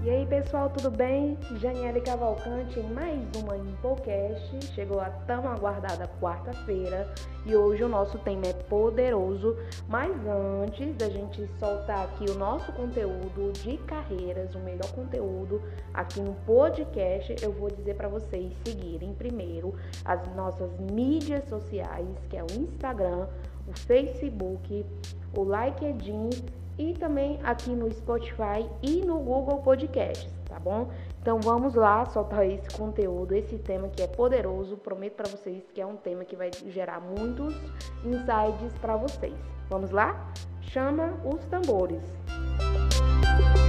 E aí pessoal, tudo bem? Janiele Cavalcante em mais uma Infocast. Chegou a tão aguardada quarta-feira e hoje o nosso tema é poderoso. Mas antes da gente soltar aqui o nosso conteúdo de carreiras, o melhor conteúdo aqui no podcast, eu vou dizer para vocês seguirem primeiro as nossas mídias sociais, que é o Instagram, o Facebook, o LinkedIn e também aqui no Spotify e no Google Podcasts, tá bom? Então vamos lá soltar esse conteúdo, esse tema que é poderoso. Prometo para vocês que é um tema que vai gerar muitos insights para vocês. Vamos lá? Chama os tambores. E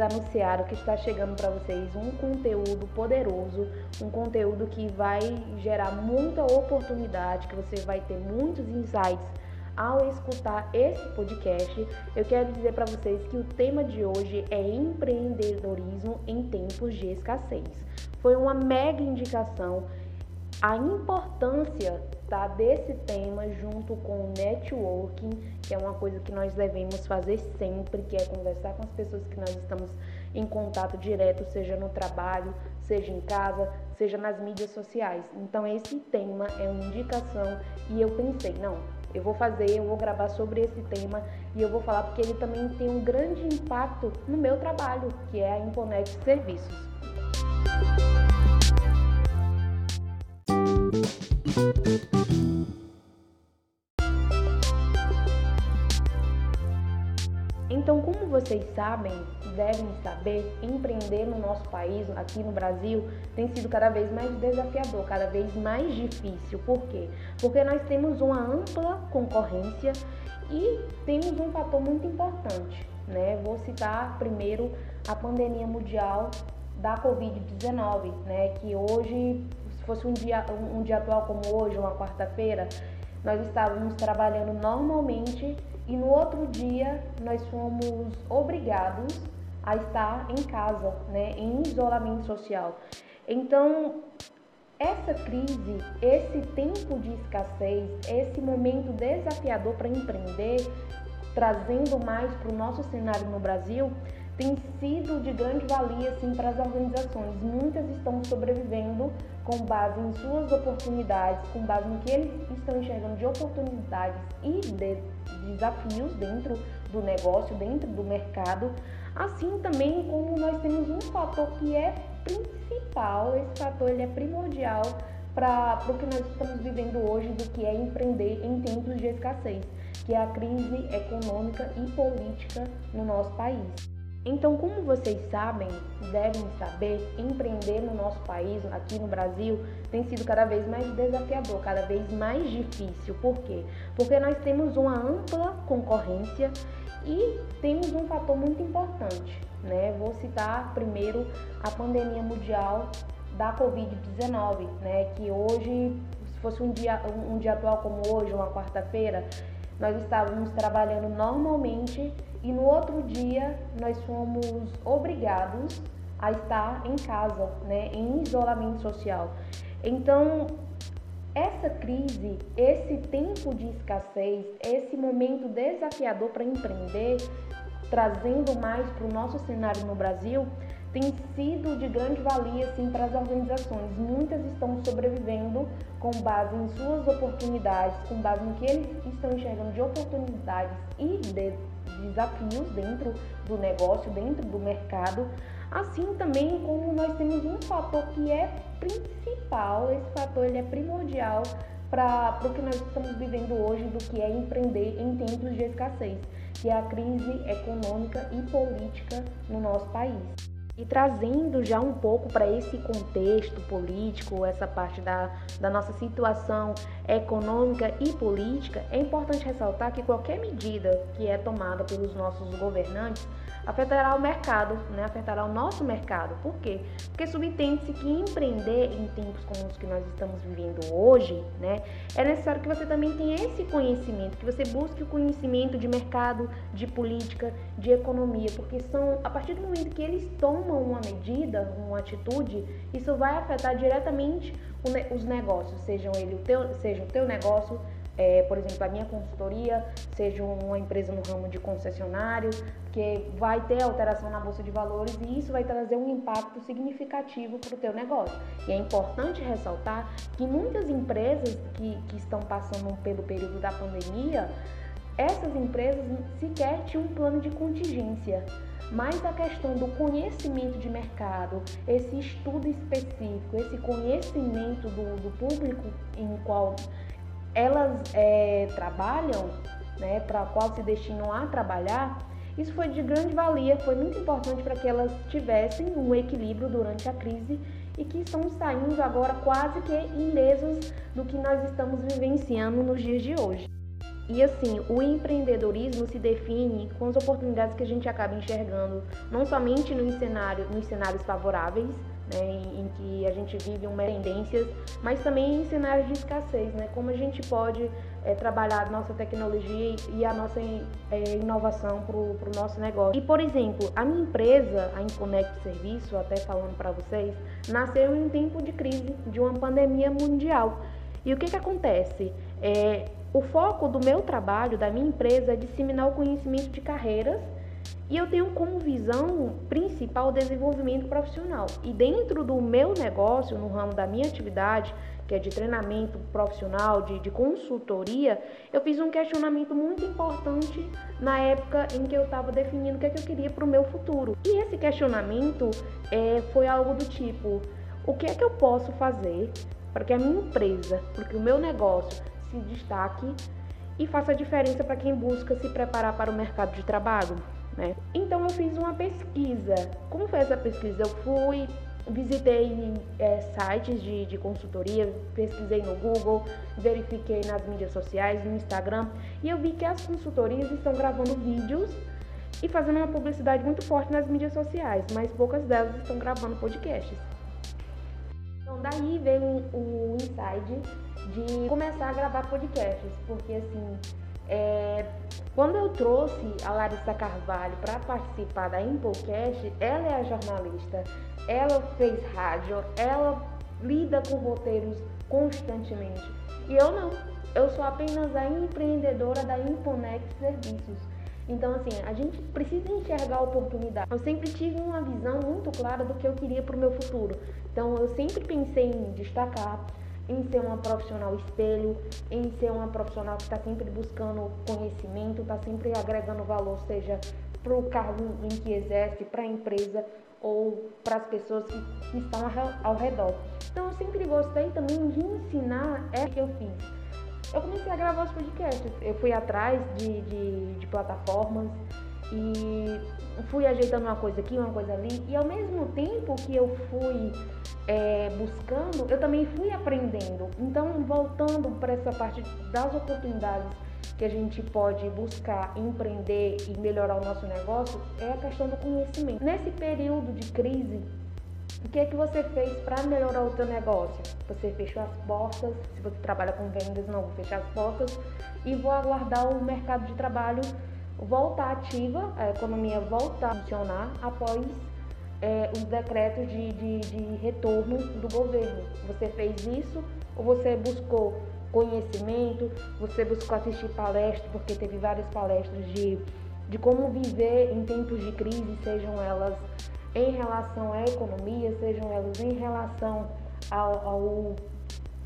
tambores anunciaram que está chegando para vocês um conteúdo poderoso, um conteúdo que vai gerar muita oportunidade, que você vai ter muitos insights ao escutar esse podcast, eu quero dizer para vocês que o tema de hoje é empreendedorismo em tempos de escassez. Foi uma mega indicação a importância tá, desse tema junto com o networking, que é uma coisa que nós devemos fazer sempre, que é conversar com as pessoas que nós estamos em contato direto, seja no trabalho, seja em casa, seja nas mídias sociais. Então esse tema é uma indicação e eu pensei, não, eu vou fazer, eu vou gravar sobre esse tema e eu vou falar porque ele também tem um grande impacto no meu trabalho, que é a Imponet Serviços. Então, como vocês sabem, devem saber, empreender no nosso país, aqui no Brasil, tem sido cada vez mais desafiador, cada vez mais difícil. Por quê? Porque nós temos uma ampla concorrência e temos um fator muito importante, né? Vou citar primeiro a pandemia mundial da Covid-19, né? Que hoje fosse um dia, um, um dia atual como hoje, uma quarta-feira, nós estávamos trabalhando normalmente e no outro dia nós fomos obrigados a estar em casa, né, em isolamento social. Então, essa crise, esse tempo de escassez, esse momento desafiador para empreender, trazendo mais para o nosso cenário no Brasil, tem sido de grande valia assim, para as organizações. Muitas estão sobrevivendo com base em suas oportunidades, com base no que eles estão enxergando de oportunidades e de desafios dentro do negócio, dentro do mercado. Assim também como nós temos um fator que é principal, esse fator ele é primordial para o que nós estamos vivendo hoje, do que é empreender em tempos de escassez, que é a crise econômica e política no nosso país. Então, como vocês sabem, devem saber, empreender no nosso país, aqui no Brasil, tem sido cada vez mais desafiador, cada vez mais difícil. Por quê? Porque nós temos uma ampla concorrência e temos um fator muito importante, né? Vou citar primeiro a pandemia mundial da Covid-19, né? Que hoje, se fosse um dia, um dia atual como hoje, uma quarta-feira, nós estávamos trabalhando normalmente e no outro dia nós fomos obrigados a estar em casa, né, em isolamento social. Então, essa crise, esse tempo de escassez, esse momento desafiador para empreender, trazendo mais para o nosso cenário no Brasil, tem sido de grande valia assim, para as organizações. Muitas estão sobrevivendo com base em suas oportunidades, com base no que eles estão enxergando de oportunidades e de desafios dentro do negócio, dentro do mercado. Assim também como nós temos um fator que é principal, esse fator ele é primordial para o que nós estamos vivendo hoje, do que é empreender em tempos de escassez, que é a crise econômica e política no nosso país. E trazendo já um pouco para esse contexto político, essa parte da, da nossa situação econômica e política, é importante ressaltar que qualquer medida que é tomada pelos nossos governantes afetará o mercado, né? afetará o nosso mercado. Por quê? Porque subentende-se que empreender em tempos como os que nós estamos vivendo hoje, né, é necessário que você também tenha esse conhecimento, que você busque o conhecimento de mercado, de política, de economia, porque são a partir do momento que eles tomam uma medida, uma atitude, isso vai afetar diretamente os negócios, sejam ele o teu, seja o teu negócio, é, por exemplo, a minha consultoria, seja uma empresa no ramo de concessionários, que vai ter alteração na bolsa de valores e isso vai trazer um impacto significativo para o teu negócio. E é importante ressaltar que muitas empresas que, que estão passando pelo período da pandemia, essas empresas sequer tinham um plano de contingência. Mas a questão do conhecimento de mercado, esse estudo específico, esse conhecimento do, do público em qual elas é, trabalham, né, para qual se destinam a trabalhar, isso foi de grande valia, foi muito importante para que elas tivessem um equilíbrio durante a crise e que estão saindo agora quase que ilesos do que nós estamos vivenciando nos dias de hoje. E assim, o empreendedorismo se define com as oportunidades que a gente acaba enxergando, não somente no cenário, nos cenários favoráveis, né, em, em, que a gente vive uma tendências, mas também em cenários de escassez, né, como a gente pode é, trabalhar a nossa tecnologia e a nossa é, inovação para o nosso negócio. E, por exemplo, a minha empresa, a Inconect Serviço, até falando para vocês, nasceu em um tempo de crise, de uma pandemia mundial. E o que, que acontece? É, o foco do meu trabalho, da minha empresa, é disseminar o conhecimento de carreiras e eu tenho como visão principal o desenvolvimento profissional. E dentro do meu negócio, no ramo da minha atividade, que é de treinamento profissional, de, de consultoria, eu fiz um questionamento muito importante na época em que eu estava definindo o que, é que eu queria para o meu futuro. E esse questionamento é, foi algo do tipo: o que é que eu posso fazer para que a minha empresa, porque o meu negócio se destaque e faça diferença para quem busca se preparar para o mercado de trabalho? Né? Então eu fiz uma pesquisa. Como foi essa pesquisa? Eu fui, visitei é, sites de, de consultoria, pesquisei no Google, verifiquei nas mídias sociais, no Instagram, e eu vi que as consultorias estão gravando vídeos e fazendo uma publicidade muito forte nas mídias sociais, mas poucas delas estão gravando podcasts. Então daí veio o insight de começar a gravar podcasts, porque assim é, quando eu trouxe a Larissa Carvalho para participar da Impocast, ela é a jornalista, ela fez rádio, ela lida com roteiros constantemente. E eu não, eu sou apenas a empreendedora da Imponex Serviços. Então, assim, a gente precisa enxergar a oportunidade. Eu sempre tive uma visão muito clara do que eu queria para o meu futuro. Então, eu sempre pensei em destacar, em ser uma profissional espelho, em ser uma profissional que está sempre buscando conhecimento, está sempre agregando valor, seja para o cargo em que exerce, para a empresa ou para as pessoas que, estão ao redor. Então eu sempre gostei também de ensinar é que eu fiz. Eu comecei a gravar os podcasts, eu fui atrás de, de, de plataformas e fui ajeitando uma coisa aqui, uma coisa ali, e ao mesmo tempo que eu fui é, buscando, eu também fui aprendendo. Então, voltando para essa parte das oportunidades que a gente pode buscar empreender e melhorar o nosso negócio, é a questão do conhecimento. Nesse período de crise, o que é que você fez para melhorar o seu negócio? Você fechou as portas, se você trabalha com vendas, não, vou fechar as portas e vou aguardar o mercado de trabalho voltar ativa, a economia voltar a funcionar após é, os decretos de, de, de retorno do governo. Você fez isso ou você buscou conhecimento, você buscou assistir palestras, porque teve várias palestras de, de como viver em tempos de crise, sejam elas em relação à economia, sejam elas em relação ao, ao,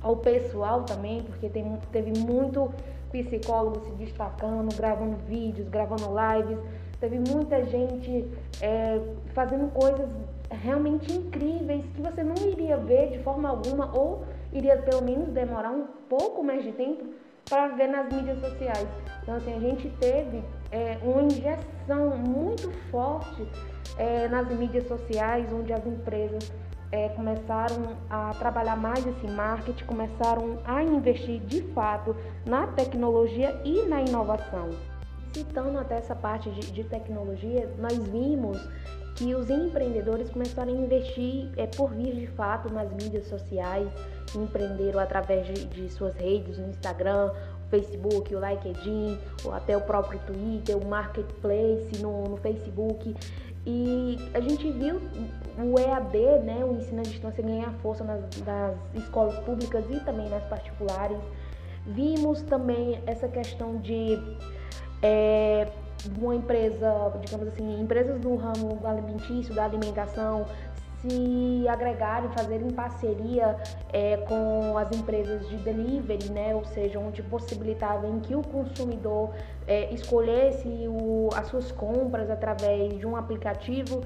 ao pessoal também, porque tem, teve muito psicólogo se destacando, gravando vídeos, gravando lives. Teve muita gente é, fazendo coisas realmente incríveis que você não iria ver de forma alguma ou iria pelo menos demorar um pouco mais de tempo para ver nas mídias sociais. Então, assim, a gente teve é, uma injeção muito forte é, nas mídias sociais, onde as empresas é, começaram a trabalhar mais esse marketing, começaram a investir de fato na tecnologia e na inovação. Citando até essa parte de, de tecnologia, nós vimos que os empreendedores começaram a investir é, por vir de fato nas mídias sociais, empreenderam através de, de suas redes, no Instagram, Facebook, o LinkedIn, ou até o próprio Twitter, o Marketplace no, no Facebook. E a gente viu o EAD, né, o ensino à distância, ganhar força nas, nas escolas públicas e também nas particulares. Vimos também essa questão de é, uma empresa, digamos assim, empresas do ramo alimentício, da alimentação, se agregarem, fazerem parceria é, com as empresas de delivery, né? ou seja, onde possibilitavam que o consumidor é, escolhesse o, as suas compras através de um aplicativo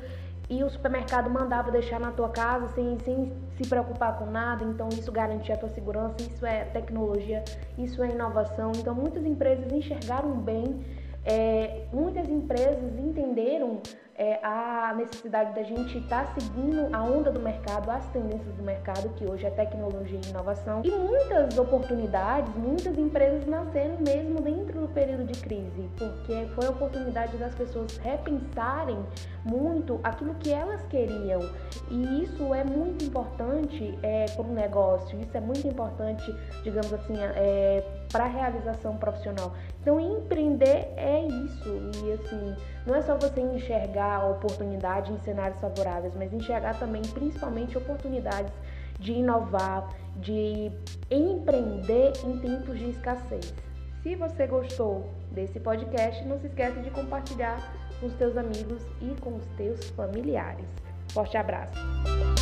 e o supermercado mandava deixar na tua casa sem, sem se preocupar com nada, então isso garantia a tua segurança, isso é tecnologia, isso é inovação. Então muitas empresas enxergaram bem, é, muitas empresas entenderam é, a necessidade da gente estar tá seguindo a onda do mercado, as tendências do mercado, que hoje é tecnologia e inovação. E muitas oportunidades, muitas empresas nasceram mesmo dentro do período de crise, porque foi a oportunidade das pessoas repensarem muito aquilo que elas queriam. E isso é muito importante é, para o negócio, isso é muito importante, digamos assim, é, para a realização profissional. Então, empreender é isso. E assim, não é só você enxergar a oportunidade em cenários favoráveis, mas enxergar também, principalmente, oportunidades de inovar, de empreender em tempos de escassez. Se você gostou desse podcast, não se esqueça de compartilhar com os teus amigos e com os teus familiares. Forte abraço!